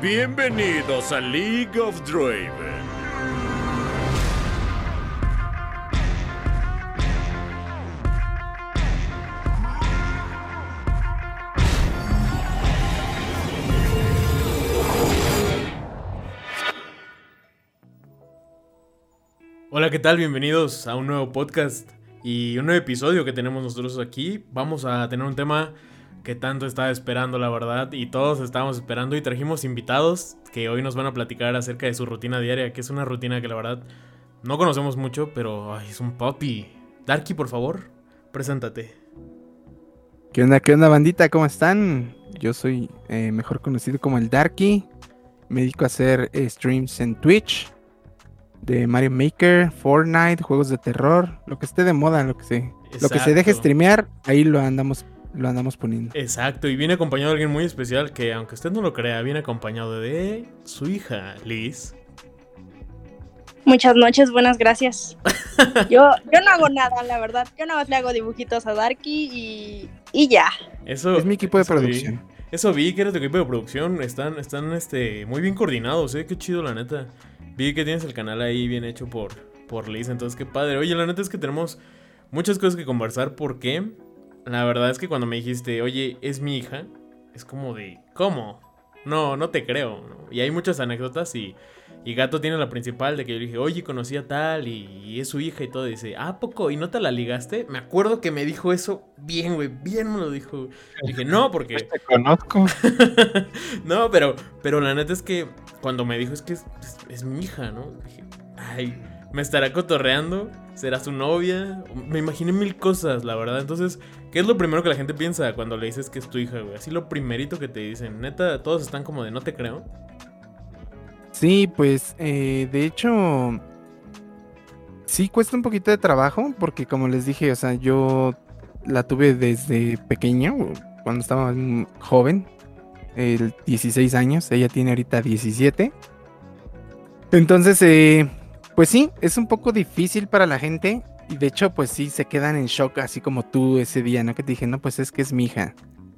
Bienvenidos a League of Draven. Hola, ¿qué tal? Bienvenidos a un nuevo podcast y un nuevo episodio que tenemos nosotros aquí. Vamos a tener un tema que tanto estaba esperando, la verdad, y todos estábamos esperando y trajimos invitados que hoy nos van a platicar acerca de su rutina diaria, que es una rutina que la verdad no conocemos mucho, pero es un puppy. Darky, por favor, preséntate. ¿Qué onda, qué onda, bandita? ¿Cómo están? Yo soy eh, mejor conocido como el Darky. Me dedico a hacer eh, streams en Twitch de Mario Maker, Fortnite, juegos de terror, lo que esté de moda, lo que se, lo que se deje streamear, ahí lo andamos, lo andamos poniendo. Exacto, y viene acompañado de alguien muy especial que, aunque usted no lo crea, viene acompañado de su hija, Liz. Muchas noches, buenas gracias. Yo, yo no hago nada, la verdad. Yo nada más le hago dibujitos a Darky y, y ya. Eso es mi equipo de eso vi. producción. Eso vi que era tu equipo de producción. Están, están este, muy bien coordinados, eh. Qué chido, la neta. Vi que tienes el canal ahí bien hecho por, por Liz, entonces qué padre. Oye, la neta es que tenemos muchas cosas que conversar porque la verdad es que cuando me dijiste, oye, es mi hija, es como de, ¿cómo? No, no te creo. ¿no? Y hay muchas anécdotas y, y Gato tiene la principal de que yo le dije, oye, conocí a tal y, y es su hija y todo. Y dice, ¿ah, poco? ¿Y no te la ligaste? Me acuerdo que me dijo eso bien, güey, bien me lo dijo. Y dije, no, porque... Te conozco. no, pero, pero la neta es que cuando me dijo es que es, es- es mi hija, ¿no? Dije, ay, me estará cotorreando, será su novia. Me imaginé mil cosas, la verdad. Entonces, ¿qué es lo primero que la gente piensa cuando le dices que es tu hija, güey? Así lo primerito que te dicen. Neta, todos están como de no te creo. Sí, pues eh, de hecho sí cuesta un poquito de trabajo porque como les dije, o sea, yo la tuve desde pequeño, cuando estaba joven, el 16 años, ella tiene ahorita 17. Entonces, eh, pues sí, es un poco difícil para la gente y de hecho, pues sí, se quedan en shock, así como tú ese día, ¿no? Que te dije, no, pues es que es mi hija.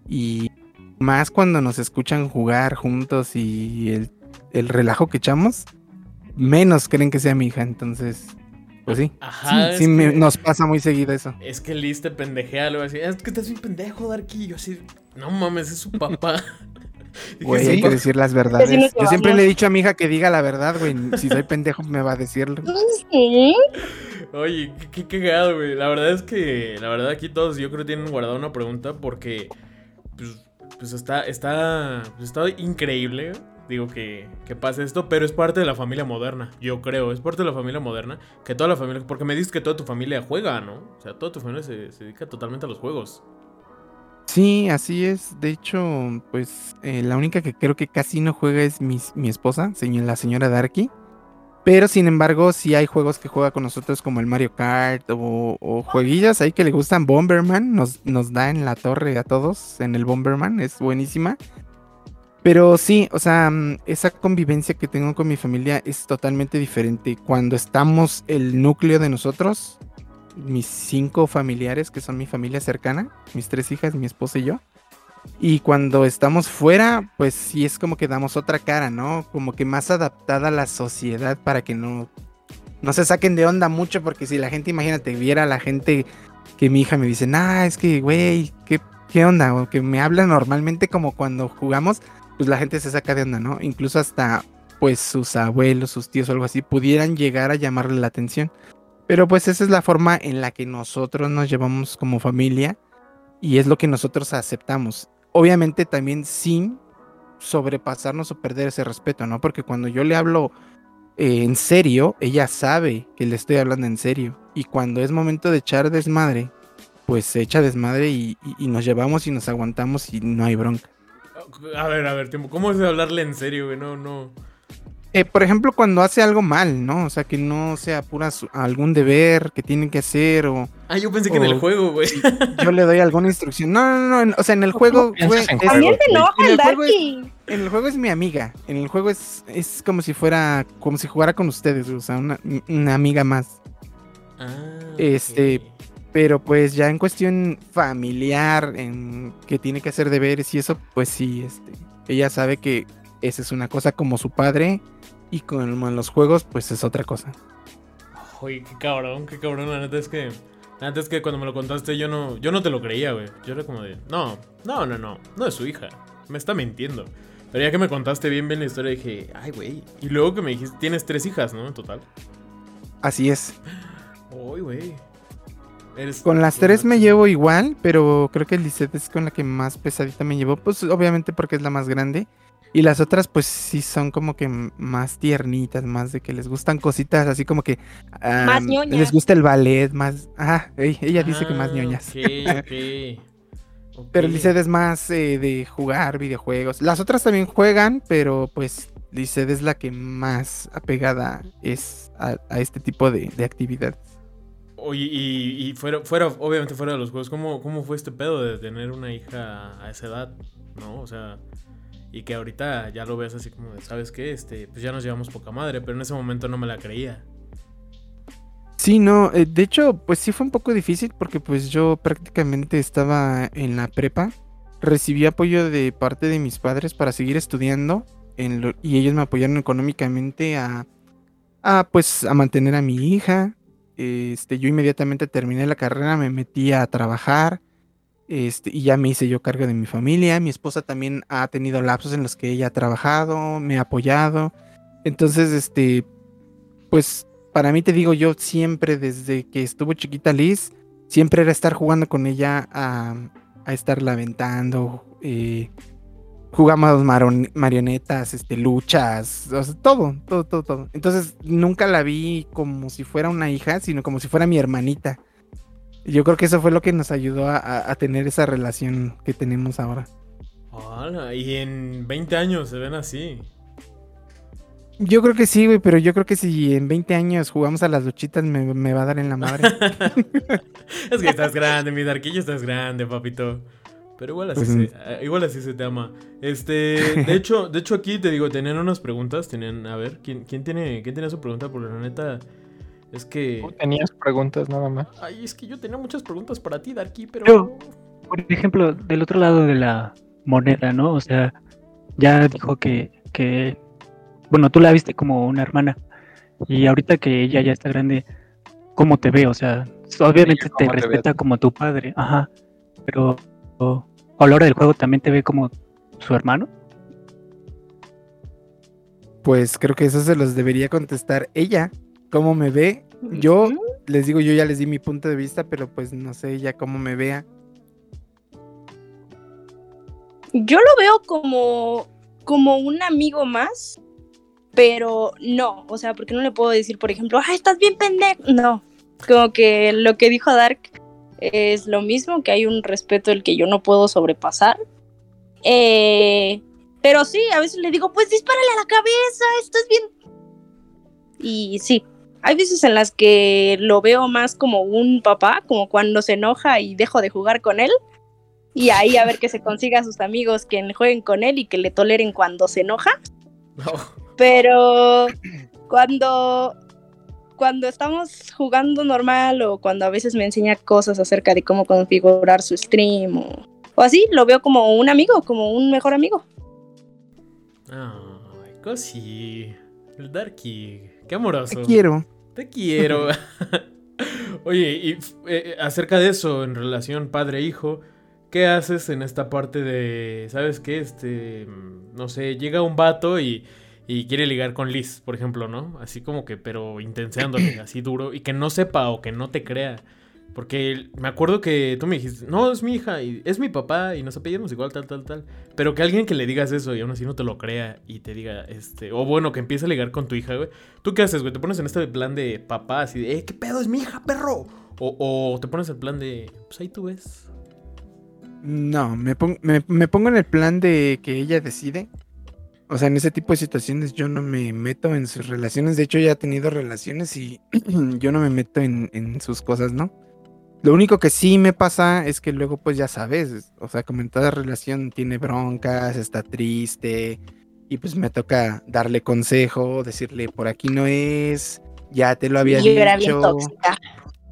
Y más cuando nos escuchan jugar juntos y el el relajo que echamos, menos creen que sea mi hija. Entonces, pues sí. Ajá, sí, me- que- nos pasa muy seguido eso. Es que Liz te pendejea, luego así, es que estás bien pendejo, Darky. Y Yo así, no mames, es su papá. Güey, "Sí, hay que decir las verdades. Yo siempre le he dicho a mi hija que diga la verdad, güey. Si soy pendejo, me va a decirlo. Sí. Oye, qué, qué güey. La verdad es que, la verdad aquí todos yo creo tienen guardado una pregunta porque, pues, pues está, está, pues está increíble, digo, que, que pase esto, pero es parte de la familia moderna, yo creo, es parte de la familia moderna, que toda la familia, porque me dices que toda tu familia juega, ¿no? O sea, toda tu familia se, dedica totalmente a los juegos. Sí, así es. De hecho, pues eh, la única que creo que casi no juega es mi, mi esposa, la señora Darky. Pero sin embargo, sí hay juegos que juega con nosotros como el Mario Kart o, o jueguillas ahí que le gustan. Bomberman nos, nos da en la torre a todos en el Bomberman, es buenísima. Pero sí, o sea, mm, esa convivencia que tengo con mi familia es totalmente diferente. Cuando estamos el núcleo de nosotros, mis cinco familiares, que son mi familia cercana, mis tres hijas, mi esposa y yo. Y cuando estamos fuera, pues sí es como que damos otra cara, ¿no? Como que más adaptada a la sociedad para que no, no se saquen de onda mucho, porque si la gente, imagínate, viera a la gente que mi hija me dice, ah, es que, güey, ¿qué, ¿qué onda? O que me habla normalmente como cuando jugamos, pues la gente se saca de onda, ¿no? Incluso hasta, pues sus abuelos, sus tíos o algo así, pudieran llegar a llamarle la atención. Pero pues esa es la forma en la que nosotros nos llevamos como familia y es lo que nosotros aceptamos. Obviamente también sin sobrepasarnos o perder ese respeto, ¿no? Porque cuando yo le hablo eh, en serio, ella sabe que le estoy hablando en serio. Y cuando es momento de echar desmadre, pues se echa desmadre y, y- nos llevamos y nos aguantamos y no hay bronca. A ver, a ver, tiempo, ¿cómo es hablarle en serio, güey? No, no. Eh, por ejemplo, cuando hace algo mal, ¿no? O sea, que no sea pura su- algún deber que tiene que hacer o Ah, yo pensé que en el juego, güey. yo le doy alguna instrucción. No, no, no, en- o sea, en el juego, güey, en es- se enoja En el el juego es- Darky. en el juego es mi amiga. En el juego es, es como si fuera, como si jugara con ustedes, o sea, una, una amiga más. Ah, Este. Pero pues ya en cuestión familiar, en que tiene que hacer deberes y eso, pues sí, este, ella sabe que esa es una cosa como su padre y con los juegos pues es otra cosa. Oye, qué cabrón, qué cabrón, la neta es que... La neta es que cuando me lo contaste yo no, yo no te lo creía, güey. Yo era como de, no, no, no, no, no es su hija. Me está mintiendo. Pero ya que me contaste bien bien la historia dije, ay, güey. Y luego que me dijiste, tienes tres hijas, ¿no? En total. Así es. Uy, güey. Con las tres me llevo igual, pero creo que Lisette es con la que más pesadita me llevo. Pues obviamente porque es la más grande. Y las otras, pues sí son como que más tiernitas, más de que les gustan cositas así como que. más ñoñas. Les gusta el ballet, más. Ajá, ella dice que más ah, ñoñas. Pero Lisset es más eh, de jugar videojuegos. Las otras también juegan, pero pues Lisset es la que más apegada es a, este tipo de, de actividades. Oye, y, fuera, fuera, obviamente fuera de los juegos, ¿cómo, ¿cómo fue este pedo de tener una hija a esa edad? ¿No? O sea, y que ahorita ya lo veas así como de, ¿sabes qué? Este, pues ya nos llevamos poca madre, pero en ese momento no me la creía. Sí, no, eh, de hecho, pues sí fue un poco difícil porque pues yo prácticamente estaba en la prepa, recibí apoyo de parte de mis padres para seguir estudiando y ellos me apoyaron económicamente a, a, pues a mantener a mi hija, este, yo inmediatamente terminé la carrera, me metí a trabajar. Este, y ya me hice yo cargo de mi familia. Mi esposa también ha tenido lapsos en los que ella ha trabajado, me ha apoyado. Entonces, este, pues para mí te digo, yo siempre desde que estuvo chiquita Liz, siempre era estar jugando con ella a, a estar lamentando, eh, jugamos marionetas, este, luchas, todo, todo, todo, todo. Entonces nunca la vi como si fuera una hija, sino como si fuera mi hermanita. Yo creo que eso fue lo que nos ayudó a, tener esa relación que tenemos ahora. Hola, y en 20 años se ven así. Yo creo que sí, güey, pero yo creo que si en 20 años jugamos a las luchitas me, me va a dar en la madre. es que estás grande, mi Darquillo estás grande, papito. Pero igual así, pues, se, ah, igual así se te ama. Este, de hecho, de hecho aquí te digo, tenían unas preguntas, tenían, a ver, ¿quién, quién tiene, quién tiene su pregunta? Porque la neta es que tenías preguntas nada más. Ay, es que yo tenía muchas preguntas para ti, Darky, pero yo, por ejemplo, del otro lado de la moneda, ¿no? O sea, ya dijo que que bueno, tú la viste como una hermana y ahorita que ella ya está grande, ¿cómo te ve? O sea, obviamente te, respeta como tu padre, ajá, pero a la hora del juego también te ve como su hermano? Pues creo que eso se los debería contestar ella. ¿Cómo me ve? Yo les digo, yo ya les di mi punto de vista, pero pues no sé ella cómo me vea. Yo lo veo como, como un amigo más, pero no, o sea, porque no le puedo decir, por ejemplo, ¡ay, estás bien pendejo! No, como que lo que dijo Dark es lo mismo, que hay un respeto el que yo no puedo sobrepasar. Eh, pero sí, a veces le digo, pues dispárale a la cabeza, estás bien. Y sí, hay veces en las que lo veo más como un papá, como cuando se enoja y dejo de jugar con él. Y ahí a ver que se consiga a sus amigos que jueguen con él y que le toleren cuando se enoja. Pero cuando cuando estamos jugando normal o cuando a veces me enseña cosas acerca de cómo configurar su stream o, así, lo veo como un amigo, como un mejor amigo. Ay, Cosi. El Darky. Qué amoroso. Te quiero. Te quiero. Oye, y eh, acerca de eso, en relación padre-hijo, ¿qué haces en esta parte de, ¿sabes qué? Este, no sé, llega un vato y y quiere ligar con Liz, por ejemplo, ¿no? Así como que, pero intenseándole, así duro, y que no sepa o que no te crea. Porque me acuerdo que tú me dijiste, no, es mi hija, y es mi papá, y nos apellidamos igual, tal, tal, tal. Pero que alguien que le digas eso y aún así no te lo crea y te diga, este, o bueno, que empiece a ligar con tu hija, güey. ¿Tú qué haces, güey? ¿Te pones en este plan de papá, así de, eh, qué pedo, es mi hija, perro? O, o te pones en plan de, pues ahí tú ves. No, me, me pongo en el plan de que ella decide o sea, en ese tipo de situaciones yo no me meto en sus relaciones. De hecho, ya he tenido relaciones y yo no me meto en, sus cosas, ¿no? Lo único que sí me pasa es que luego, pues ya sabes, o sea, como en toda relación tiene broncas, está triste, y pues me toca darle consejo, decirle por aquí no es, ya te lo había dicho. Era bien tóxica.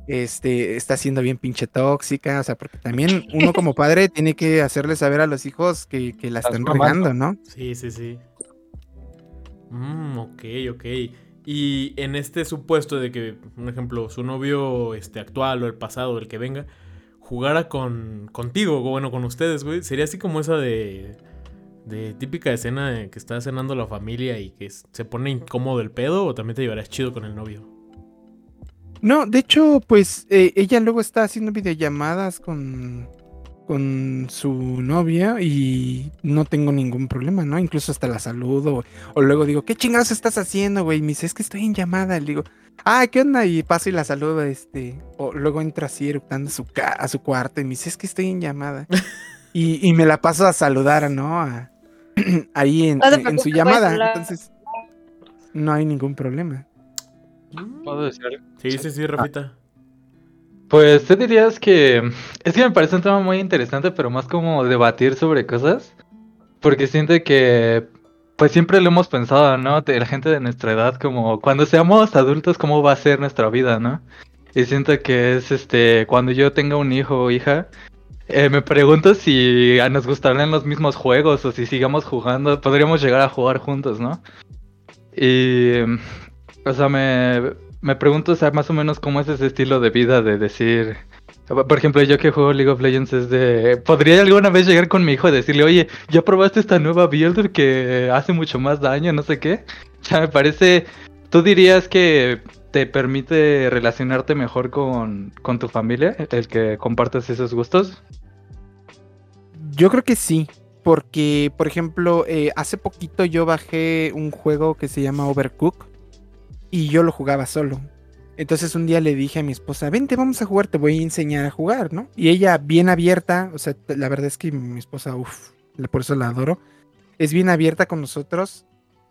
Este, está siendo bien pinche tóxica, o sea, porque también uno como padre tiene que hacerle saber a los hijos que, la están regando, ¿no? Sí, sí, sí. Mm, ok, ok. Y en este supuesto de que, por ejemplo, su novio este, actual o el pasado, el que venga, jugara con contigo, o bueno, con ustedes, güey, sería así como esa de de típica escena de que está cenando la familia y que se pone incómodo el pedo o también te llevarás chido con el novio. No, de hecho, pues eh, ella luego está haciendo videollamadas con, con su novia y no tengo ningún problema, ¿no? Incluso hasta la saludo o luego digo, ¿qué chingados estás haciendo, güey? Y me dice, es que estoy en llamada. Le digo, ah, ¿qué onda? Y paso y la saludo, este. O luego entra así eructando a su, ca- a su cuarto y me dice, es que estoy en llamada. y, y me la paso a saludar, ¿no? A- ahí en, No su llamada. la- Entonces, no hay ningún problema. ¿Puedo decir algo? Sí, sí, sí, Rafita. Pues tú dirías que es que me parece un tema muy interesante, pero más como debatir sobre cosas, porque siento que pues siempre lo hemos pensado, ¿no? La gente de nuestra edad, como cuando seamos adultos, cómo va a ser nuestra vida, ¿no? Y siento que es este, cuando yo tenga un hijo o hija, eh, me pregunto si nos gustarán los mismos juegos o si sigamos jugando, podríamos llegar a jugar juntos, ¿no? Y, o sea, me, me pregunto, o sea, más o menos cómo es ese estilo de vida de decir, por ejemplo, yo que juego League of Legends es de, ¿podría alguna vez llegar con mi hijo y decirle, oye, ya probaste esta nueva build que hace mucho más daño, no sé qué? O sea, me parece, ¿tú dirías que te permite relacionarte mejor con, con tu familia, el que compartas esos gustos? Yo creo que sí, porque, por ejemplo, eh, hace poquito yo bajé un juego que se llama Overcook y yo lo jugaba solo. Entonces un día le dije a mi esposa, vente, vamos a jugar, te voy a enseñar a jugar, ¿no? Y ella bien abierta, o sea, la verdad es que mi esposa, uff, por eso la adoro, es bien abierta con nosotros,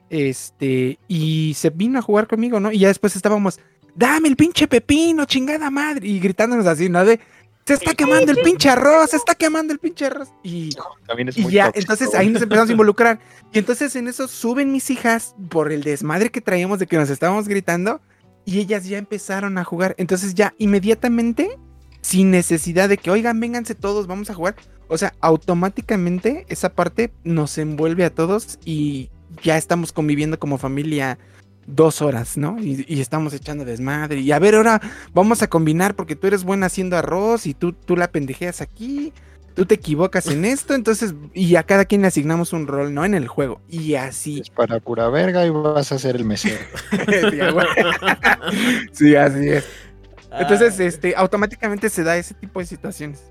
este, y se vino a jugar conmigo, ¿no? Y ya después estábamos, dame el pinche pepino, chingada madre, y gritándonos así, ¿no? De, se está quemando el pinche arroz, se está quemando el pinche arroz. Y, También es y ya, tóxico, entonces ahí nos empezamos a involucrar. Y entonces en eso suben mis hijas por el desmadre que traíamos de que nos estábamos gritando. Y ellas ya empezaron a jugar. Entonces ya inmediatamente, sin necesidad de que, oigan, vénganse todos, vamos a jugar. O sea, automáticamente esa parte nos envuelve a todos y ya estamos conviviendo como familia dos horas, ¿no? Y, y estamos echando desmadre. Y a ver, ahora vamos a combinar porque tú eres buena haciendo arroz y tú, tú la pendejeas aquí tú te equivocas en esto, entonces, y a cada quien le asignamos un rol, ¿no? En el juego. Y así. Es para pura verga y vas a ser el mesero. sí, así es. Entonces, Ah, este, automáticamente se da ese tipo de situaciones.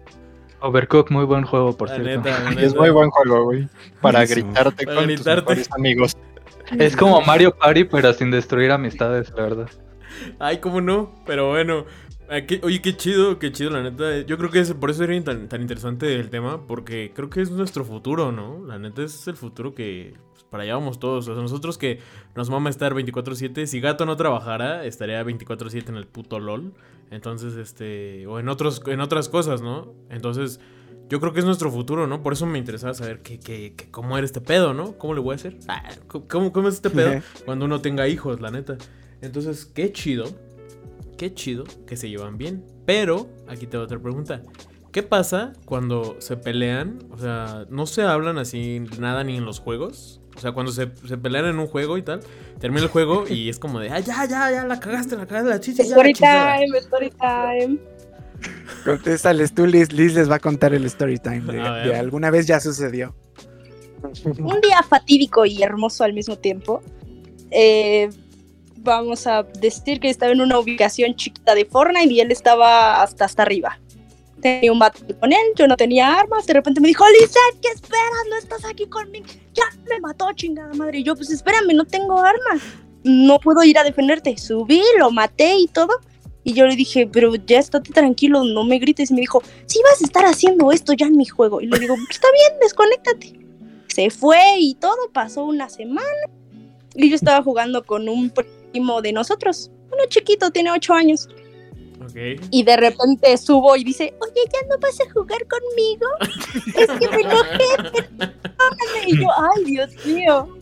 Overcook, muy buen juego, por la cierto. neta, es muy buen juego, güey. Para gritarte Para con gritarte. tus mejores amigos. Es como Mario Party, pero sin destruir amistades, la verdad. Ay, cómo no, pero bueno. qué- oye, qué chido, qué chido, la neta. Yo creo que es, por eso era tan, tan interesante el tema, porque creo que es nuestro futuro, ¿no? La neta es el futuro que pues, para allá vamos todos. O sea, nosotros que nos mama estar 24-7, si Gato no trabajara, estaría 24-7 en el puto LOL. Entonces, este, o en, otros, en otras cosas, ¿no? Entonces, yo creo que es nuestro futuro, ¿no? Por eso me interesaba saber qué, qué, qué- cómo era este pedo, ¿no? ¿Cómo le voy a hacer? Ah, ¿cómo, ¿Cómo es este pedo cuando uno tenga hijos, la neta? Entonces, qué chido qué chido que se llevan bien. Pero, aquí te otra pregunta. ¿Qué pasa cuando se pelean? O sea, no se hablan así nada ni en los juegos. O sea, cuando se, se pelean en un juego y tal, termina el juego y es como de, ah, ya, ya, ya, la cagaste, la cagaste, la chicha, Story chingada". time, story time. Contéstales tú, Liz. Liz les va a contar el story time. De, alguna vez ya sucedió. Un día fatídico y hermoso al mismo tiempo. Eh, vamos a decir que estaba en una ubicación chiquita de Fortnite y él estaba hasta hasta arriba. Tenía un battle con él, yo no tenía armas, de repente me dijo, Lizette, ¿qué esperas? No estás aquí conmigo. Ya me mató, chingada madre. Y yo, pues espérame, no tengo armas. No puedo ir a defenderte. Subí, lo maté y todo. Y yo le dije, pero ya estate tranquilo, no me grites. Y me dijo, si vas a estar haciendo esto ya en mi juego. Y le digo, está bien, desconéctate. Se fue y todo, pasó una semana. Y yo estaba jugando con un primo de nosotros, uno chiquito, tiene ocho años. Y de repente subo y dice, oye, ¿ya no vas a jugar conmigo? Es que me enojé, perdóname. Y yo, ay, Dios mío.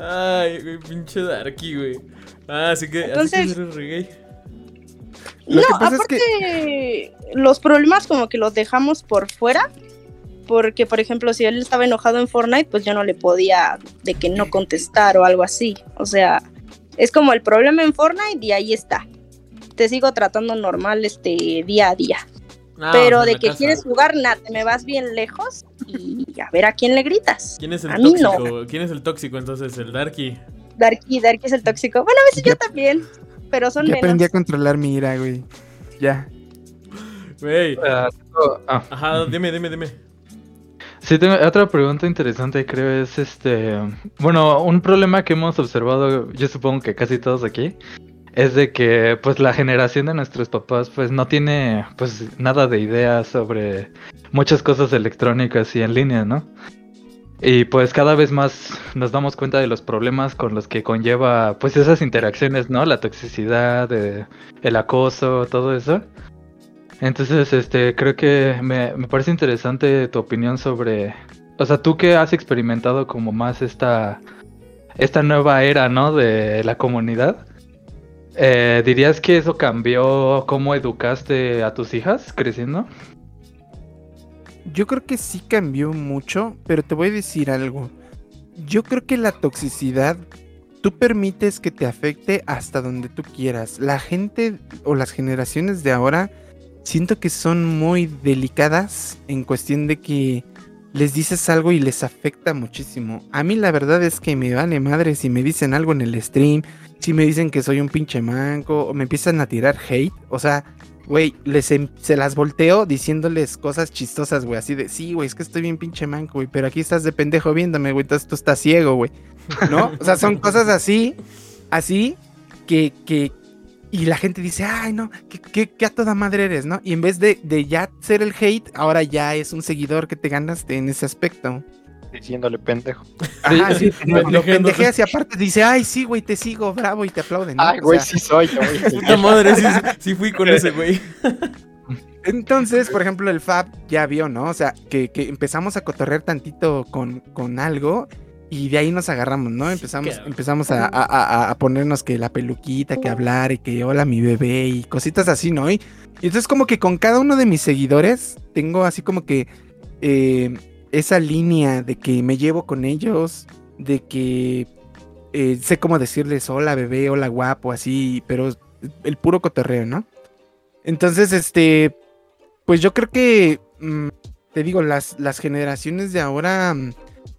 Ay, güey, pinche Darky, güey. Ah, así que, así que eres re gay. Lo no, que pasa es aparte, los problemas como que los dejamos por fuera porque por ejemplo, si él estaba enojado en Fortnite, pues yo no le podía de que no contestar o algo así. O sea, es como el problema en Fortnite y ahí está. Te sigo tratando normal este día a día. Ah, Pero en de que casa. quieres jugar, nada, te me vas bien lejos y a ver a quién le gritas. ¿Quién es el a mí no. tóxico? ¿Quién es el tóxico entonces? El Darky. Darky, Darky es el tóxico. Bueno, a veces yo también, pero son Ya menos. aprendí a controlar mi ira, güey. Ya. Güey. Ah, ah, Ajá, dime, dime, dime. Sí, tengo otra pregunta interesante, creo, es este, bueno, un problema que hemos observado, yo supongo que casi todos aquí, es de que pues la generación de nuestros papás pues no tiene pues nada de idea sobre muchas cosas electrónicas y en línea, ¿no? Y pues cada vez más nos damos cuenta de los problemas con los que conlleva pues esas interacciones, ¿no? La toxicidad, eh, el acoso, todo eso. Entonces, este, creo que me, me parece interesante tu opinión sobre, o sea, tú que has experimentado como más esta, esta nueva era, ¿no? De la comunidad. eh, ¿Dirías que eso cambió cómo educaste a tus hijas creciendo? Yo creo que sí cambió mucho, pero te voy a decir algo. Yo creo que la toxicidad, tú permites que te afecte hasta donde tú quieras. La gente o las generaciones de ahora, siento que son muy delicadas en cuestión de que les dices algo y les afecta muchísimo. A mí la verdad es que me vale madre si me dicen algo en el stream, si me dicen que soy un pinche manco, o me empiezan a tirar hate, o sea... Güey, les em- se las volteo diciéndoles cosas chistosas, güey. Así de, sí, güey, es que estoy bien pinche manco, güey. Pero aquí estás de pendejo viéndome, güey. Entonces tú estás ciego, güey. ¿No? O sea, son cosas así, así, que, que. Y la gente dice, ay, no, que, que, que a toda madre eres, ¿no? Y en vez de, de ya ser el hate, ahora ya es un seguidor que te ganaste en ese aspecto. Diciéndole pendejo. Ajá, sí, lo, lo pendejeas y aparte dice, ay, sí, güey, te sigo, bravo, y te aplauden. ¿no? Ay, O güey, sea, sí soy güey. Puta madre, sí, sí fui con ese güey. Entonces, por ejemplo, el Fab ya vio, ¿no? O sea, que, que empezamos a cotorrear tantito con, con algo y de ahí nos agarramos, ¿no? Empezamos, empezamos a, a- a- a ponernos que la peluquita, que hablar y que hola mi bebé y cositas así, ¿no? Y, y entonces como que con cada uno de mis seguidores tengo así como que eh, esa línea de que me llevo con ellos, de que eh, sé cómo decirles hola bebé, hola guapo, así, pero el puro cotorreo, ¿no? Entonces, este, pues yo creo que, mm, te digo, las, las generaciones de ahora mm,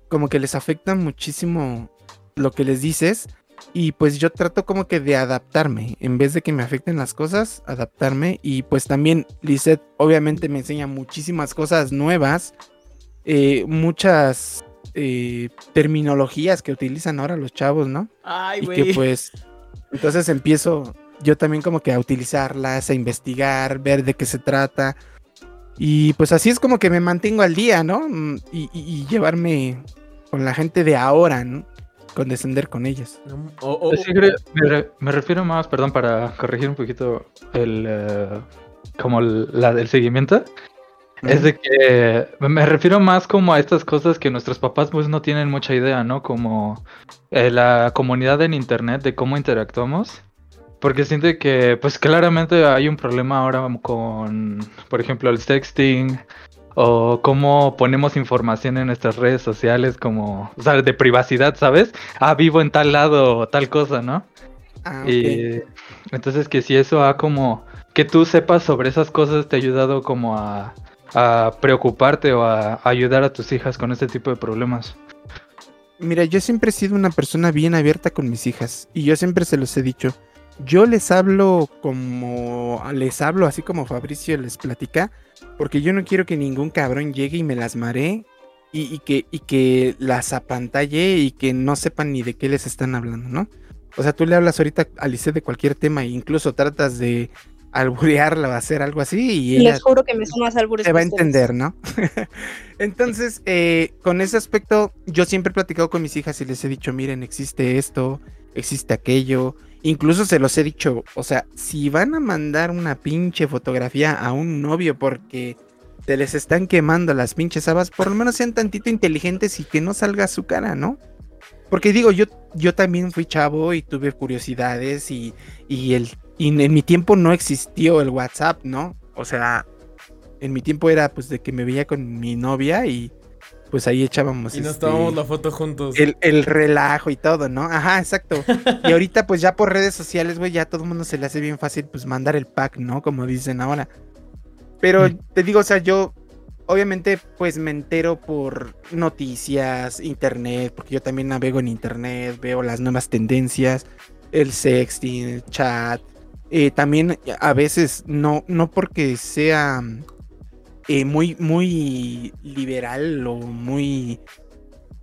como que les afecta muchísimo lo que les dices y pues yo trato como que de adaptarme, en vez de que me afecten las cosas, adaptarme y pues también Lisette obviamente me enseña muchísimas cosas nuevas, eh, muchas eh, terminologías que utilizan ahora los chavos, ¿no? Ay, y güey. que pues entonces empiezo yo también como que a utilizarlas, a investigar, ver de qué se trata. Y pues así es como que me mantengo al día, ¿no? Mm, Y, y- y llevarme con la gente de ahora, ¿no? Condescender con ellos. No, o- o- Sí, creo- me, re- me refiero más, perdón, para corregir un poquito el, eh, como el, la del seguimiento. Es de que me refiero más como a estas cosas que nuestros papás pues no tienen mucha idea, ¿no? Como eh, la comunidad en internet de cómo interactuamos. Porque siento que pues claramente hay un problema ahora con, por ejemplo, el sexting o cómo ponemos información en nuestras redes sociales como, o sea, de privacidad, ¿sabes? Ah, vivo en tal lado o tal cosa, ¿no? Ah. Y entonces que si eso ha como que tú sepas sobre esas cosas te ha ayudado como a, a preocuparte o a, ayudar a tus hijas con este tipo de problemas. Mira, yo siempre he sido una persona bien abierta con mis hijas y yo siempre se los he dicho. Yo les hablo como les hablo así como Fabricio les platica, porque yo no quiero que ningún cabrón llegue y me las maree y, que, y que las apantalle y que no sepan ni de qué les están hablando, ¿no? O sea, tú le hablas ahorita a Lisette de cualquier tema e incluso tratas de alburearla o hacer algo así y Les juro que me son más albures. te va a entender, ¿no? Entonces, eh, con ese aspecto, yo siempre he platicado con mis hijas y les he dicho, miren, existe esto, existe aquello. Incluso se los he dicho, o sea, si van a mandar una pinche fotografía a un novio porque se les están quemando las pinches habas, por lo menos sean tantito inteligentes y que no salga su cara, ¿no? Porque digo, yo, yo también fui chavo y tuve curiosidades y, y, el, y en mi tiempo no existió el WhatsApp, ¿no? O sea, En mi tiempo era pues de que me veía con mi novia y pues ahí echábamos Y nos este, tomamos la foto juntos. el, el relajo y todo, ¿no? Ajá, exacto. Y ahorita pues ya por redes sociales, güey, ya a todo el mundo se le hace bien fácil pues mandar el pack, ¿no? Como dicen ahora. Pero Mm. te digo, o sea, yo obviamente pues me entero por noticias, internet, porque yo también navego en internet, veo las nuevas tendencias, el sexting, el chat. Eh, también a veces no, no porque sea eh, muy, muy liberal o muy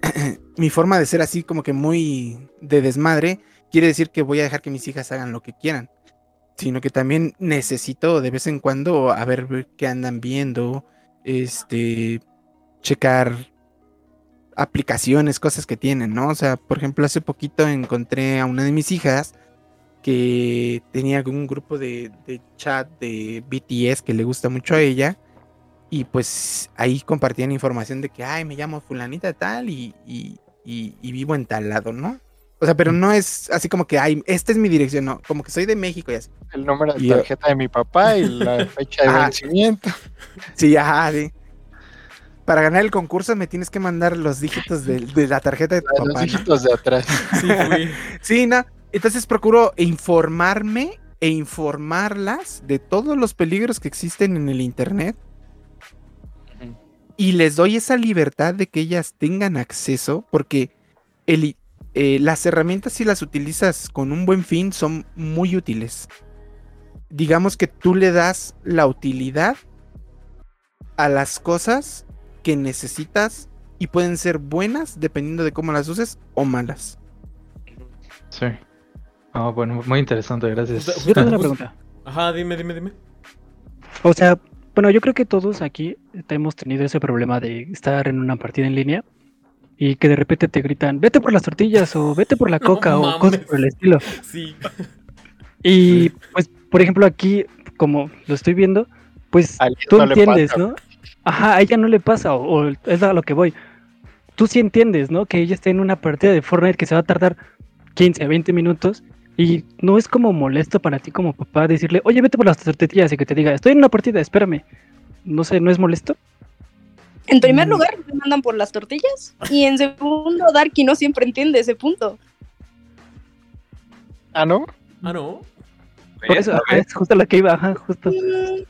mi forma de ser así como que muy de desmadre, quiere decir que voy a dejar que mis hijas hagan lo que quieran. Sino que también necesito de vez en cuando a ver qué andan viendo, este, checar aplicaciones, cosas que tienen, ¿no? O sea, por ejemplo, hace poquito encontré a una de mis hijas que tenía un grupo de, de chat de BTS que le gusta mucho a ella. Y pues ahí compartían información de que, ay, me llamo fulanita tal y, y, y- y vivo en tal lado, ¿no? O sea, pero no es así como que, ay, esta es mi dirección, no, como que soy de México y así. El número de Y yo- tarjeta de mi papá y la fecha de Ajá. vencimiento. Sí, ajá, sí. Para ganar el concurso me tienes que mandar los dígitos de, de la tarjeta de tu Los papá. ¿no? dígitos de atrás. Sí, fui. Sí, no. Entonces procuro informarme e informarlas de todos los peligros que existen en el internet. Y les doy esa libertad de que ellas tengan acceso, porque el eh, las herramientas, si las utilizas con un buen fin, son muy útiles. Digamos que tú le das la utilidad a las cosas que necesitas y pueden ser buenas dependiendo de cómo las uses o malas. Sí. Ah, bueno, muy interesante, gracias. Yo tengo una pregunta. Ajá, dime, dime, dime. O sea, bueno, yo creo que todos aquí hemos tenido ese problema de estar en una partida en línea y que de repente te gritan, vete por las tortillas o vete por la No coca o cosas por el estilo. Sí. Y pues, por ejemplo, aquí, como lo estoy viendo, pues A tú no entiendes. ¿no? Ajá, a ella no le pasa, o, o es a lo que voy. Tú sí entiendes, ¿no? Que ella está en una partida de Fortnite que se va a tardar 15 a 20 minutos y no es como molesto para ti como papá decirle, oye, vete por las tortillas y que te diga, estoy en una partida, espérame. No sé, ¿no es molesto? En primer Mm. lugar, me mandan por las tortillas. Y en segundo, Darky no siempre entiende ese punto. Ah, ¿no? Ah, no. Por eso, A ajá, ver, es justo lo que iba, ajá, justo. Mm.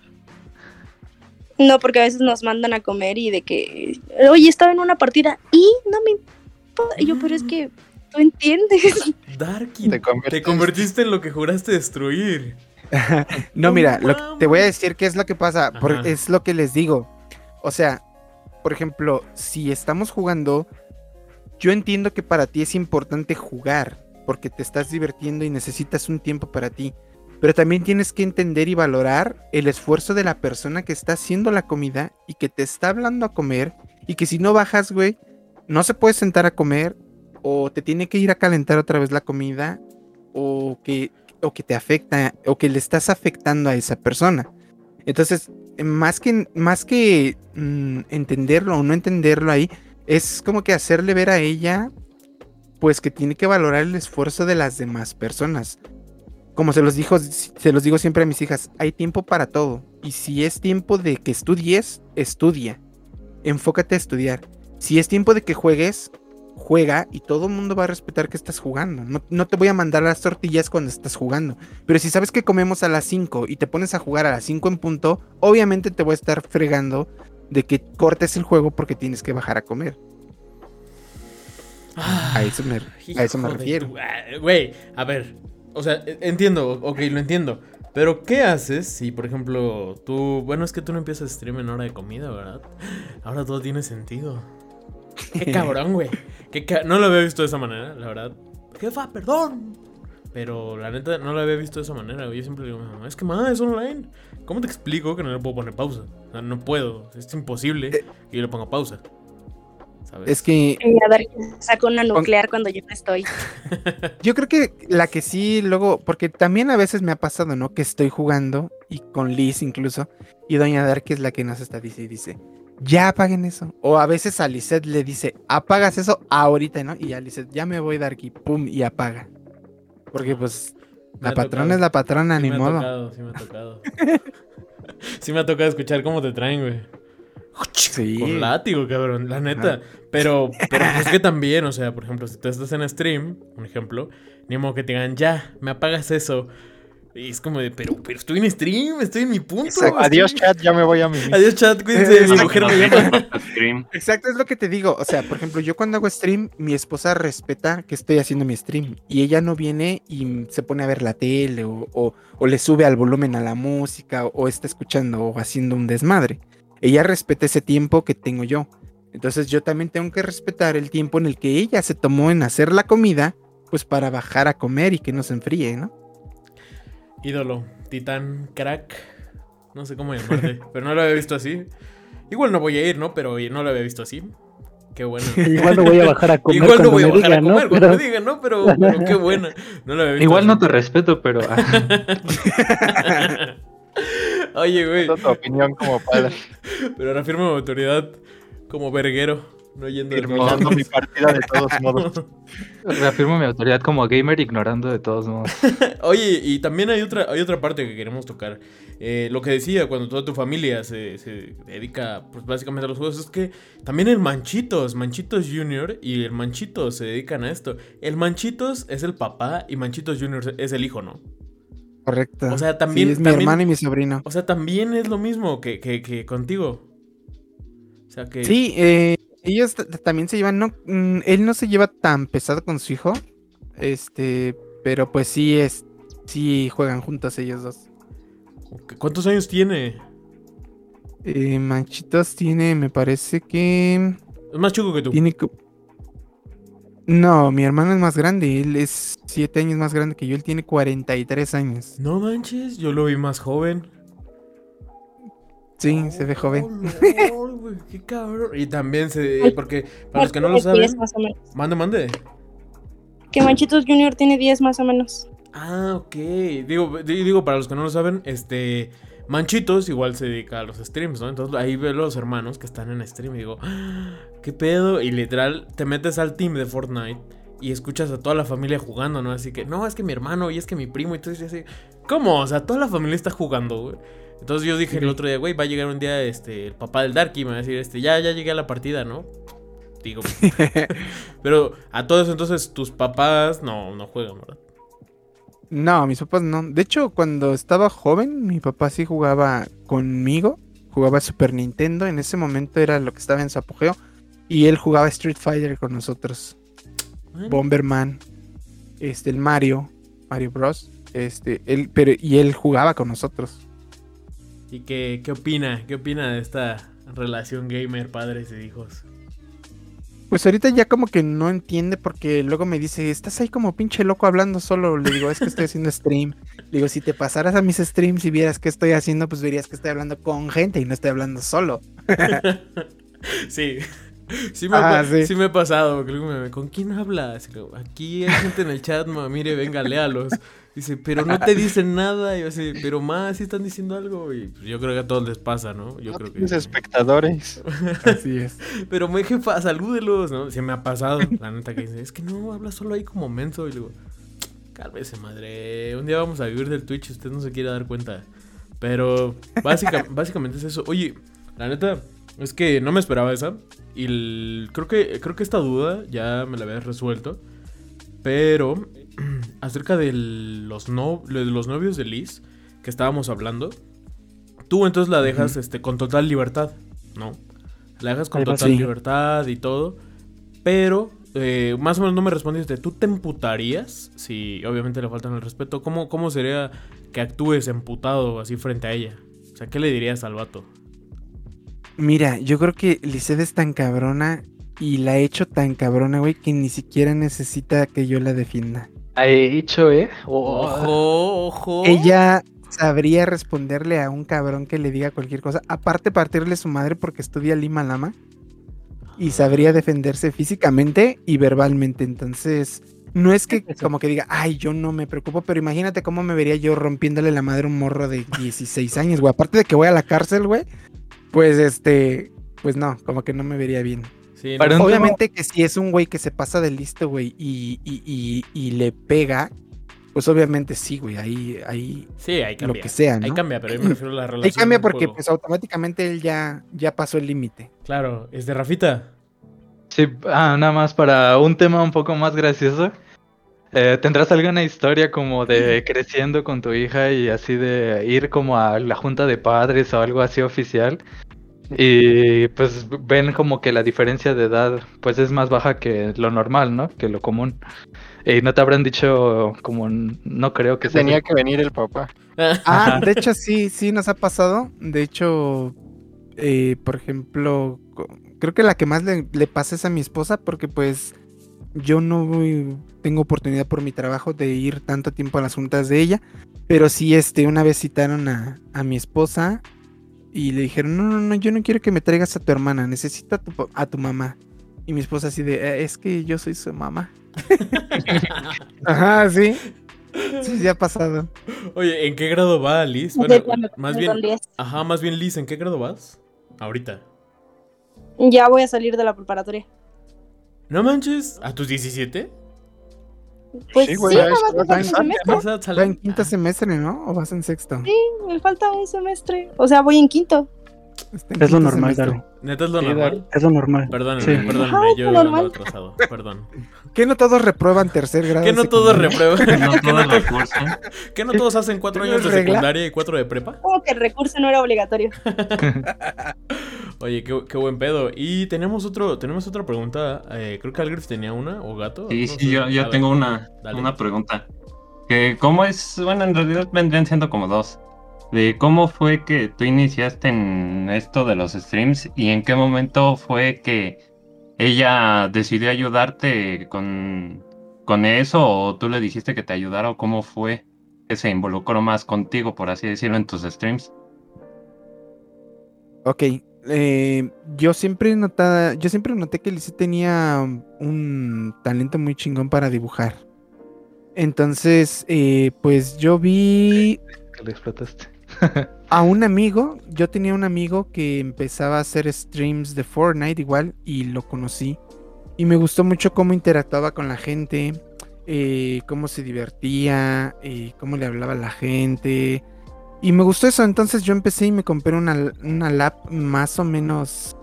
No, porque a veces nos mandan a comer y de que, oye, estaba en una partida y no me importa. Y yo, pero es que tú entiendes. Darky, Te convertiste en lo que juraste destruir. No, mira, lo que- te voy a decir qué es lo que pasa, por- es lo que les digo. O sea, por ejemplo, si estamos jugando, yo entiendo que para ti es importante jugar, porque te estás divirtiendo y necesitas un tiempo para ti. Pero también tienes que entender y valorar el esfuerzo de la persona que está haciendo la comida y que te está hablando a comer y que si no bajas, güey, no se puede sentar a comer o te tiene que ir a calentar otra vez la comida o que, o que te afecta o que le estás afectando a esa persona. Entonces, más que, más que mm, entenderlo o no entenderlo ahí, es como que hacerle ver a ella, pues que tiene que valorar el esfuerzo de las demás personas. Como se los dijo, se los digo siempre a mis hijas, hay tiempo para todo. Y si es tiempo de que estudies, estudia. Enfócate a estudiar. Si es tiempo de que juegues, juega y todo el mundo va a respetar que estás jugando. No, no te voy a mandar las tortillas cuando estás jugando. Pero si sabes que comemos a las 5 y te pones a jugar a las 5 en punto, obviamente te voy a estar fregando de que cortes el juego porque tienes que bajar a comer. A eso me, a eso me refiero. ah, Güey, a ver. O sea, e- entiendo, ok, lo entiendo. Pero, ¿qué haces si, por ejemplo, tú. Bueno, es que tú no empiezas stream en hora de comida, ¿verdad? Ahora todo tiene sentido. Qué cabrón, güey. Qué ca- No lo había visto de esa manera, la verdad. Jefa, perdón. Pero la neta no lo había visto de esa manera. güey. Yo siempre digo, mamá, es que mamá, es online. ¿Cómo te explico que no le puedo poner pausa? O sea, no puedo. Es imposible que yo le ponga pausa. ¿Sabes? Es que Y a Darky saca una nuclear cuando yo no estoy. Yo creo que la que sí, luego, porque también a veces me ha pasado, ¿no? Que estoy jugando, y con Liz incluso, y Doña Dark es la que nos está dice y dice, ya apaguen eso. O a veces a le dice, apagas eso ahorita, ¿no? Y ya ya me voy Darky, pum, y apaga. Porque pues Me la ha patrona tocado. es la patrona, Sí ni me ha modo. tocado, sí me ha tocado. Sí me ha tocado escuchar cómo te traen, güey. Sí. Con látigo, cabrón, la neta. Pero, pero es que también, o sea, por ejemplo, si tú estás en stream, un ejemplo, ni modo que te digan, ya, me apagas eso. Y es como de, pero, pero estoy en stream, estoy en mi punto. Exacto. Adiós, chat, ya me voy a mi. Adiós, chat, cuídense, mi mujer me llama. Exacto, es lo que te digo. O sea, por ejemplo, yo cuando hago stream, mi esposa respeta que estoy haciendo mi stream. Y ella no viene y se pone a ver la tele o, o- o le sube al volumen a la música o, o está escuchando o haciendo un desmadre. Ella respeta ese tiempo que tengo yo. Entonces yo también tengo que respetar el tiempo en el que ella se tomó en hacer la comida, pues para bajar a comer y que no se enfríe, ¿no? Ídolo, titán, crack. No sé cómo llamarte, pero no lo había visto así. Igual no voy a ir, ¿no? Pero no lo había visto así. Qué bueno. Igual no voy a bajar a comer Igual no voy a bajar a digan, ¿no? comer cuando Pero- me digan, ¿no? Pero, pero qué buena. No lo había visto Igual no te respeto, pero. Oye, güey. Tu opinión como padre. Pero reafirmo mi autoridad como verguero, no yendo de Terminando mi partida de todos modos. reafirmo mi autoridad como gamer ignorando de todos modos. Oye, y también hay otra, hay otra parte que queremos tocar. Eh, lo que decía, cuando toda tu familia se, se dedica pues, básicamente a los juegos, es que también el Manchitos, Manchitos Junior y el Manchitos se dedican a esto. El Manchitos es el papá y Manchitos Junior es el hijo, ¿no? Correcto. O sea, también- Sí, es mi también- hermano y mi sobrino. O sea, también es lo mismo que, que, que contigo. O sea que... Sí, eh, ellos también se llevan, no, mm, él no se lleva tan pesado con su hijo, este, pero pues sí es, sí juegan juntos ellos dos. ¿Cuántos años tiene? Eh, Manchitos tiene, me parece que Es más chico que tú. tiene, no, mi hermano es más grande, él es siete años más grande que yo, él tiene 43 años. No manches, yo lo vi más joven. Sí, se ve joven. Oh, qué cabrón. Y también se. Porque para los que no lo Tiene 10 saben. Mande, mande. Que Manchitos Junior tiene 10 más o menos. Ah, ok. Digo, di- digo, para los que no lo saben, este. Manchitos igual se dedica a los streams, ¿no? Entonces ahí veo los hermanos que están en stream y digo, "Ah, ¿qué pedo? Y literal, te metes al team de Fortnite y escuchas a toda la familia jugando, ¿no? Así que, no, es que mi hermano y es que mi primo y todo eso. y así, ¿Cómo? O sea, toda la familia está jugando, güey. Entonces yo dije el otro día, güey, va a llegar un día este, el papá del Darky y me va a decir, este, ya, ya llegué a la partida, ¿no? Digo, pero a todos entonces tus papás no, no juegan, ¿verdad? No, mis papás no. De hecho, cuando estaba joven, mi papá sí jugaba conmigo. Jugaba Super Nintendo. En ese momento era lo que estaba en su apogeo. Y él jugaba Street Fighter con nosotros. Bueno, Bomberman. Este, el Mario. Mario Bros. Este, él, pero, y él jugaba con nosotros. ¿Y qué, qué opina? ¿Qué opina de esta relación gamer, padres e hijos? Pues ahorita ya como que no entiende porque luego me dice, estás ahí como pinche loco hablando solo. Le digo, es que estoy haciendo stream. Le digo, si te pasaras a mis streams y vieras qué estoy haciendo, pues verías que estoy hablando con gente y no estoy hablando solo. Sí. Sí me, Ah, sí. sí me ha pasado. ¿Con quién hablas? Aquí hay gente en el chat, ma, mire, venga, léalos. Dice, pero no te dicen nada. Y yo así, pero más, sí están diciendo algo. Y pues, yo creo que a todos les pasa, ¿no? Yo No creo que. tienes espectadores. Así es. Pero me jefa, salúdelos, ¿no? Se me ha pasado, la neta que dice, es que no, habla solo ahí como menso. Y luego, cálmese, madre. Un día vamos a vivir del Twitch, usted no se quiere dar cuenta. Pero básica- básicamente es eso. Oye, la neta, es que no me esperaba esa. Y el- creo, que, creo que esta duda ya me la habías resuelto. Pero acerca de los, no, de los novios de Liz que estábamos hablando, tú entonces la dejas este, con total libertad, ¿no? La dejas con Además, total sí. libertad y todo. Pero, eh, más o menos no me respondiste. ¿Tú te emputarías? Si obviamente le faltan el respeto. ¿Cómo, ¿Cómo sería que actúes emputado así frente a ella? O sea, ¿qué le dirías al vato? Mira, yo creo que Lisette es tan cabrona y la he hecho tan cabrona, güey, que ni siquiera necesita que yo la defienda. He dicho, ¿eh? Oh, Ojo, ojo. Ella sabría responderle a un cabrón que le diga cualquier cosa. Aparte, partirle su madre porque estudia Lima Lama. Y sabría defenderse físicamente y verbalmente. Entonces, no es que como que diga, ay, yo no me preocupo, pero imagínate cómo me vería yo rompiéndole la madre a un morro de 16 años, güey. Aparte de que voy a la cárcel, güey. Pues este, pues no, como que no me vería bien. Sí, Para no, un- Obviamente que si es un güey que se pasa de listo, güey, y, y, y, y le pega, pues obviamente sí, güey, ahí, ahí Sí, ahí lo que sea, Ahí ¿no? cambia, pero yo me refiero a la relación. Ahí cambia porque pues automáticamente él ya, ya pasó el límite. Claro, es de Rafita. Sí, ah, nada más para un tema un poco más gracioso. Eh, ¿Tendrás alguna historia como de creciendo con tu hija y así de ir como a la junta de padres o algo así oficial? Y pues ven como que la diferencia de edad pues es más baja que lo normal, ¿no? Que lo común. Y no te habrán dicho como no creo que sea Tenía que venir el papá. Ah, de hecho sí, sí nos ha pasado. De hecho, eh, por ejemplo, creo que la que más le, le pasa es a mi esposa porque pues yo no voy- tengo oportunidad por mi trabajo de ir tanto tiempo a las juntas de ella. Pero sí, este, una vez citaron a, a mi esposa y le dijeron, no, no, no, yo no quiero que me traigas a tu hermana, necesito a tu, a tu mamá. Y mi esposa así de, "Eh, es que yo soy su mamá. Ajá, sí. Sí, sí ha pasado. Oye, ¿en qué grado va Liz? Bueno, ya más bien. 10. Ajá, más bien Liz, ¿en qué grado vas? Ahorita. Ya voy a salir de la preparatoria. No manches, ¿a tus 17? Pues Sí, sí, güey, ya- semestre. ¿Vas a Va en quinto semestre, ¿no? ¿O vas en sexto? Me falta un semestre. O sea, voy en quinto. En Es lo normal, semestre. Daru. ¿Neta es lo Sí, normal? Es lo normal. Perdónenme, Sí. perdónenme, Ajá, yo atrasado, perdón. ¿Qué no todos reprueban tercer grado? ¿Qué de no todos reprueban? No todos los cursos. ¿Qué no todos hacen cuatro ¿No años de regla? secundaria y cuatro de prepa? Como que el recurso no era obligatorio. Oye, qué, qué buen pedo. Y tenemos otro, tenemos otra pregunta. eh, creo que Algrif tenía una, o Gato. Sí, no sí, sé. yo, tengo una, Dale. una pregunta. Que cómo es, bueno, en realidad vendrían siendo como dos. De cómo fue que tú iniciaste en esto de los streams y en qué momento fue que ella decidió ayudarte con, con eso o tú le dijiste que te ayudara o cómo fue que se involucró más contigo, por así decirlo, en tus streams. Ok. Eh, yo siempre notaba, yo siempre noté que Lizzie tenía un talento muy chingón para dibujar. Entonces, eh, pues yo vi que le explotaste. a un amigo, yo tenía un amigo que empezaba a hacer streams de Fortnite igual y lo conocí. Y me gustó mucho cómo interactuaba con la gente, eh, cómo se divertía, eh, cómo le hablaba a la gente. Y me gustó eso, entonces yo empecé y me compré una, una lap más o menos,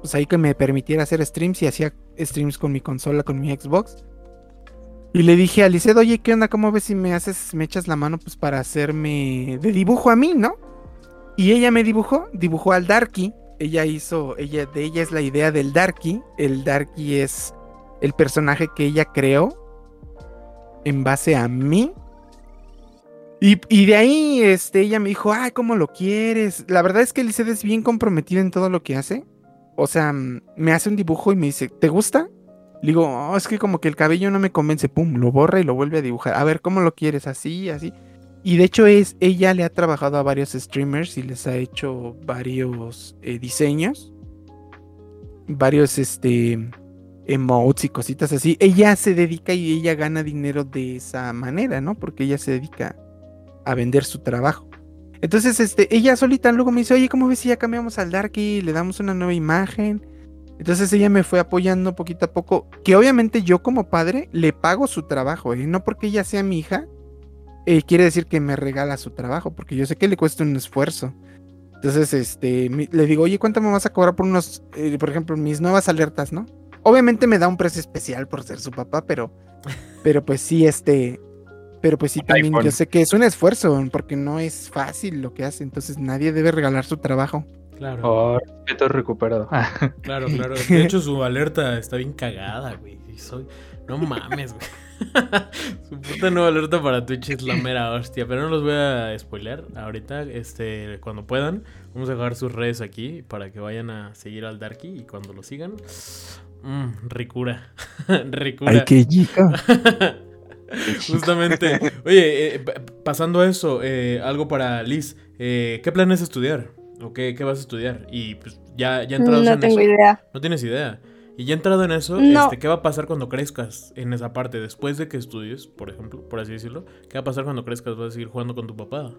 pues ahí que me permitiera hacer streams y hacía streams con mi consola, con mi Xbox. Y le dije a Licedo, oye, ¿qué onda? ¿Cómo ves si me haces, me echas la mano pues para hacerme de dibujo a mí, ¿no? Y ella me dibujó, dibujó al Darky. Ella hizo, ella, de ella es la idea del Darky. El Darky es el personaje que ella creó en base a mí. Y, de ahí, este, ella me dijo, ay, ¿cómo lo quieres? La verdad es que Lisette es bien comprometida en todo lo que hace. O sea, mm, me hace un dibujo y me dice, ¿te gusta? Le digo, "Oh, es que como que el cabello no me convence. Pum, lo borra y lo vuelve a dibujar. A ver, ¿cómo lo quieres? Así, así. Y de hecho es, ella le ha trabajado a varios streamers y les ha hecho varios eh, diseños. Varios, este, emotes y cositas así. Ella se dedica y ella gana dinero de esa manera, ¿no? Porque ella se dedica a vender su trabajo. Entonces, este, ella solita luego me dice, oye, ¿cómo ves si ya cambiamos al Darky? Le damos una nueva imagen. Entonces ella me fue apoyando poquito a poco. Que obviamente yo como padre le pago su trabajo, ¿eh? No porque ella sea mi hija, eh, quiere decir que me regala su trabajo, porque yo sé que le cuesta un esfuerzo. Entonces, este, le digo, oye, ¿cuánto me vas a cobrar por unos, eh, por ejemplo, mis nuevas alertas, ¿no? Obviamente me da un precio especial por ser su papá, pero, pero pues sí, este, pero pues sí Un también iPhone. yo sé que es un esfuerzo, porque no es fácil lo que hace, entonces nadie debe regalar su trabajo. Claro, Oh, respeto recuperado. claro, claro. De hecho, su alerta está bien cagada, güey. Soy... No mames, güey. su puta nueva alerta para Twitch es la mera hostia. Pero no los voy a spoilear ahorita. Este, cuando puedan, vamos a dejar sus redes aquí para que vayan a seguir al Darky. Y cuando lo sigan, mmm, ricura. ricura. Ay, qué chico. Justamente. Oye, eh, pa- pasando a eso, eh, algo para Liz. Eh, ¿Qué planes estudiar? ¿O qué, qué vas a estudiar? Y pues ya, ya entrados No en tengo eso. idea. No tienes idea. Y ya entrado en eso, No. este, ¿qué va a pasar cuando crezcas en esa parte? Después de que estudies, por ejemplo, por así decirlo, ¿qué va a pasar cuando crezcas? ¿Vas a seguir jugando con tu papá?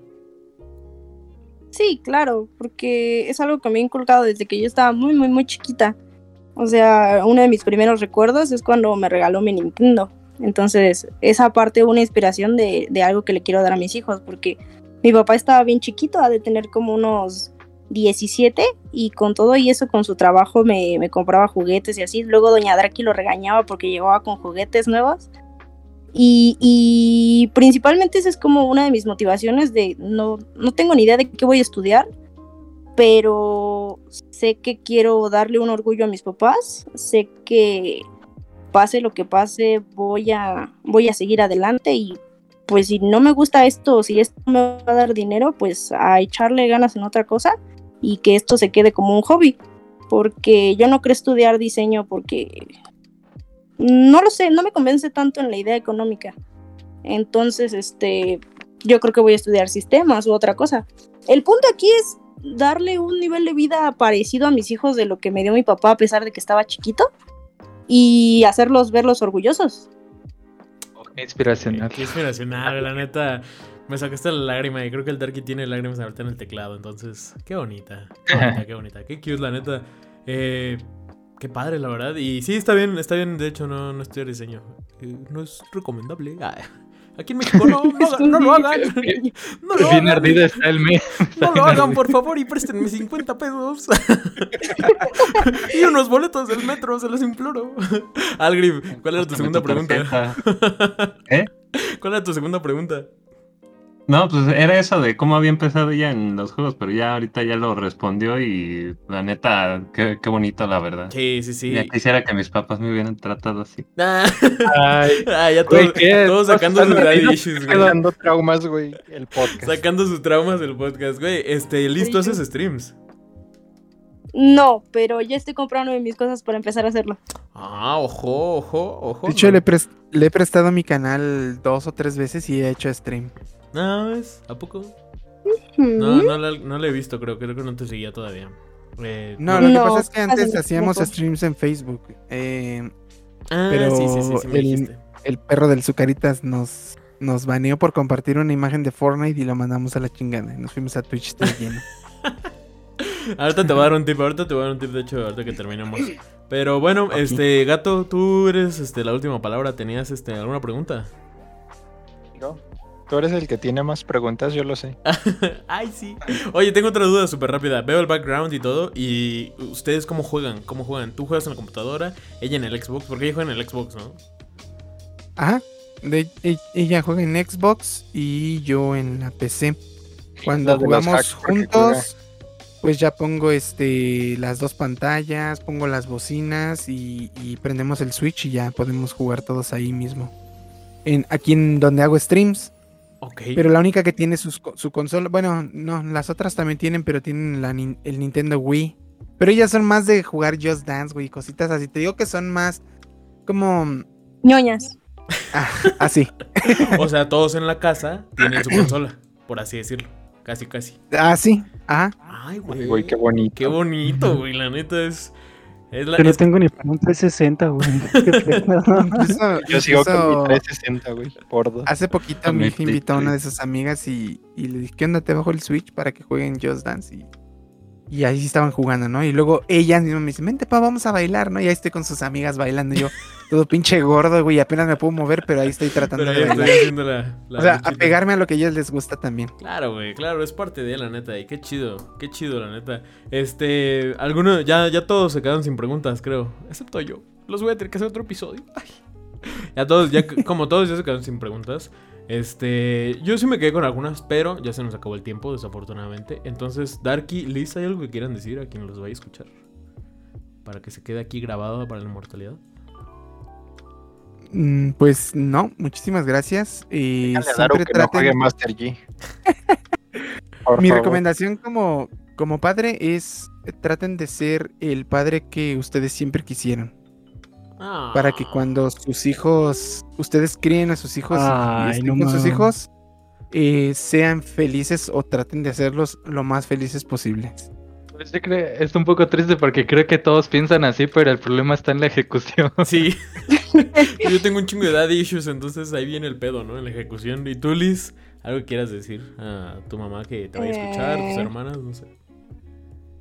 Sí, claro, porque es algo que me he inculcado desde que yo estaba muy, muy, muy chiquita. O sea, uno de mis primeros recuerdos es cuando me regaló mi Nintendo. Entonces, esa parte una inspiración de, algo que le quiero dar a mis hijos, porque mi papá estaba bien chiquito, ha de tener como unos 17 y con todo y eso, con su trabajo me, me compraba juguetes y así. Luego doña Draki lo regañaba porque llegaba con juguetes nuevos. Y, y principalmente esa es como una de mis motivaciones de no, no tengo ni idea de qué voy a estudiar, pero sé que quiero darle un orgullo a mis papás, sé que pase lo que pase voy a, voy a seguir adelante y pues si no me gusta esto, si esto me va a dar dinero, pues a echarle ganas en otra cosa y que esto se quede como un hobby, porque yo no creo estudiar diseño porque no lo sé, no me convence tanto en la idea económica. Entonces, este, yo creo que voy a estudiar sistemas u otra cosa. El punto aquí es darle un nivel de vida parecido a mis hijos de lo que me dio mi papá a pesar de que estaba chiquito y hacerlos verlos orgullosos. Inspiracional. Qué inspiracional, la neta. Me sacaste la lágrima y creo que el Darky tiene lágrimas ahorita en el teclado, entonces, qué bonita. Qué bonita, qué bonita. Qué cute, la neta. Eh, qué padre, la verdad. Y sí, está bien, está bien. De hecho, no, no estudiar diseño. Eh, no es recomendable. Ah, aquí en México no, no, hagan- no lo hagan. No lo Bien hagan. ardido está el mes. No lo hagan, por favor, y préstenme 50 pesos. y unos boletos del metro, se los imploro. Algrib, ¿cuál era tu segunda pregunta? ¿Eh? ¿Cuál era tu segunda pregunta? No, pues era eso de cómo había empezado ella en los juegos, pero ya ahorita ya lo respondió y la neta, qué, qué bonito la verdad. Sí, sí, sí. Ya quisiera que mis papás me hubieran tratado así. Ah, Ay, ya todos, sacando sus daddy issues, güey. dando traumas, güey, el podcast. Sacando sus traumas del podcast, güey. Este, listo, haces streams. No, pero ya estoy comprando mis cosas para empezar a hacerlo. Ah, ojo, ojo, ojo. De hecho, no. le, le he prestado mi canal dos o tres veces y he hecho stream. No, ¿es? ¿A poco? No, no, la- no le he visto, creo. Creo que no te seguía todavía. Eh, No, lo que pasa es que antes hace hacíamos poco. streams en Facebook. eh, Ah, pero sí, sí, sí, sí me el- el perro del Zucaritas nos, nos baneó por compartir una imagen de Fortnite y lo mandamos a la chingada. y Nos fuimos a Twitch todo lleno. Ahorita te voy a dar un tip, ahorita te voy a dar un tip, de hecho, ahorita que terminemos. Pero bueno, este, gato, tú eres este, la última palabra. ¿Tenías este, alguna pregunta? ¿No? Tú eres el que tiene más preguntas, yo lo sé. Ay, sí. Oye, tengo otra duda súper rápida. Veo el background y todo. ¿Y ustedes cómo juegan? ¿Cómo juegan? ¿Tú juegas en la computadora? ¿Ella en el Xbox? Porque ella juega en el Xbox, ¿no? Ajá. De- e- ella juega en Xbox y yo en la PC. Cuando jugamos juntos, pues ya pongo este las dos pantallas, pongo las bocinas y, y prendemos el Switch y ya podemos jugar todos ahí mismo. En, aquí en donde hago streams, Ok. pero la única que tiene sus su consola, bueno, no, las otras también tienen, pero tienen la el Nintendo Wii. Pero ellas son más de jugar Just Dance, güey, cositas así. Te digo que son más como ñoñas. ah, así. O sea, todos en la casa tienen su consola, por así decirlo. Casi, casi. Así, ajá. Ay, güey. Güey, qué bonito. Qué bonito, güey. La neta es. Es la. Yo no es- tengo ni para un 360, güey. Incluso- Yo sigo con incluso mi 360, güey. Hace poquito Con mi hija invitó a una de sus amigas y, y le dije, ¿qué onda? Te bajo el Switch para que jueguen Just Dance. Y, y ahí sí estaban jugando, ¿no? Y luego ella misma me dice, vente pa, vamos a bailar, ¿no? Y ahí estoy con sus amigas bailando. Y yo, todo pinche gordo, güey, apenas me puedo mover, pero ahí estoy tratando Pero de estoy bailar. haciendo la. la O sea, apegarme a lo que a ellas les gusta también. Claro, güey, claro, es parte de la neta. Y qué chido, qué chido, la neta. Este, alguno, ya, ya todos se quedaron sin preguntas, creo. Excepto yo. Los voy a tener que hacer otro episodio. Ay. Ya todos, ya como todos ya se quedaron sin preguntas. Este, yo sí me quedé con algunas, pero ya se nos acabó el tiempo, desafortunadamente. Entonces, Darky, Liz, ¿hay algo que quieran decir a quien los vaya a escuchar? Para que se quede aquí grabado para la inmortalidad. Mm, pues no, muchísimas gracias. Y a siempre que no traten- Master G. Mi favor. recomendación como, como padre es traten de ser el padre que ustedes siempre quisieron. Para que Ah. cuando sus hijos, ustedes críen a sus hijos y- y Ay, estén no con sus mames. hijos, eh, sean felices o traten de hacerlos lo más felices posibles. Pues yo creo, es un poco triste porque creo que todos piensan así, pero el problema está en la ejecución. Sí. Yo tengo un chingo de daddy issues, entonces ahí viene el pedo, ¿no? En la ejecución. ¿Y tú, Liz, algo que quieras decir a tu mamá que te vaya a escuchar, tus Eh. hermanas? No sé.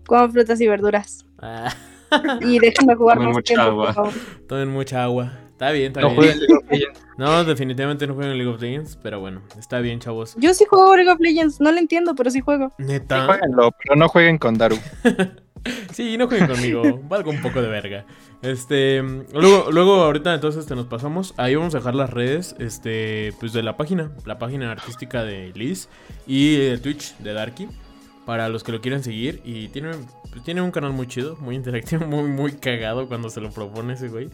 Coman frutas y verduras. Ah, Y déjenme jugar Tomen más mucha tiempo, agua. por favor. tomen mucha agua. Está bien, está No bien. jueguen League of Legends. No, definitivamente no juegan League of Legends, pero bueno, está bien, chavos. Yo sí juego League of Legends, no lo entiendo, pero sí juego. Neta. Jueguenlo, pero no jueguen con Daru. Sí, no jueguen conmigo, valgo un poco de verga. Este, luego, luego ahorita entonces te nos pasamos. Ahí vamos a dejar las redes, este, pues de la página, la página artística de Liz y el Twitch de Darky. Para los que lo quieran seguir. Y tiene, pues, tiene un canal muy chido, muy interactivo, muy, muy cagado cuando se lo propone ese güey.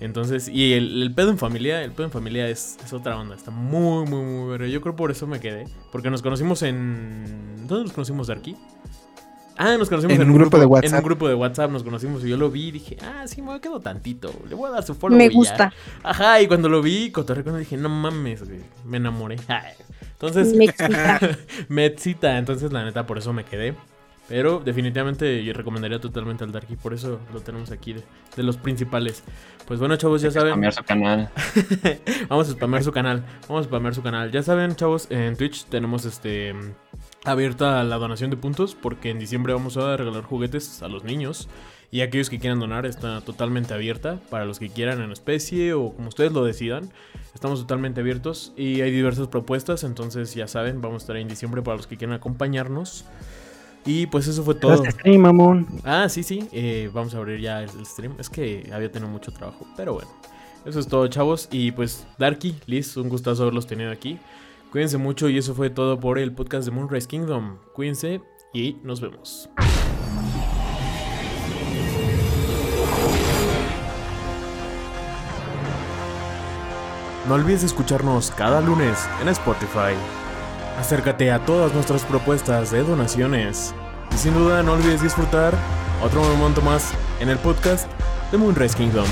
Entonces, y el, el pedo en familia, el pedo en familia es, es otra onda, está muy, muy, muy verga. Yo creo por eso me quedé. Porque nos conocimos en... ¿Dónde nos conocimos, Darky? Ah, nos conocimos En en, un grupo de En WhatsApp. un grupo de WhatsApp nos conocimos y yo lo vi y dije, ah, sí, me quedo tantito. Le voy a dar su follow. Me y ya". gusta. Ajá, y cuando lo vi, cotorré con él, dije, no mames, güey. Me enamoré. Ay. Entonces, Me excita. me excita. Entonces, la neta, por eso me quedé. Pero definitivamente yo recomendaría totalmente al Darky. Por eso lo tenemos aquí de, de los principales. Pues bueno, chavos, ya saben. Cambiar su canal. Vamos a spamear su canal. Vamos a spamear su canal. Ya saben, chavos, en Twitch tenemos este abierta la donación de puntos porque en diciembre vamos a regalar juguetes a los niños. Y aquellos que quieran donar está totalmente abierta para los que quieran en especie o como ustedes lo decidan. Estamos totalmente abiertos y hay diversas propuestas, entonces ya saben, vamos a estar ahí en diciembre para los que quieran acompañarnos. Y pues eso fue todo. Stream, mamón. Ah, sí, sí. eh, vamos a abrir ya el, el stream. Es que había tenido mucho trabajo. Pero bueno. Eso es todo, chavos. Y pues, Darky, Liz, un gustazo haberlos tenido aquí. Cuídense mucho y eso fue todo por el podcast de Moonrise Kingdom. Cuídense y nos vemos. No olvides escucharnos cada lunes en Spotify. Acércate a todas nuestras propuestas de donaciones. Y sin duda no olvides disfrutar otro momento más en el podcast de Moonrise Kingdom.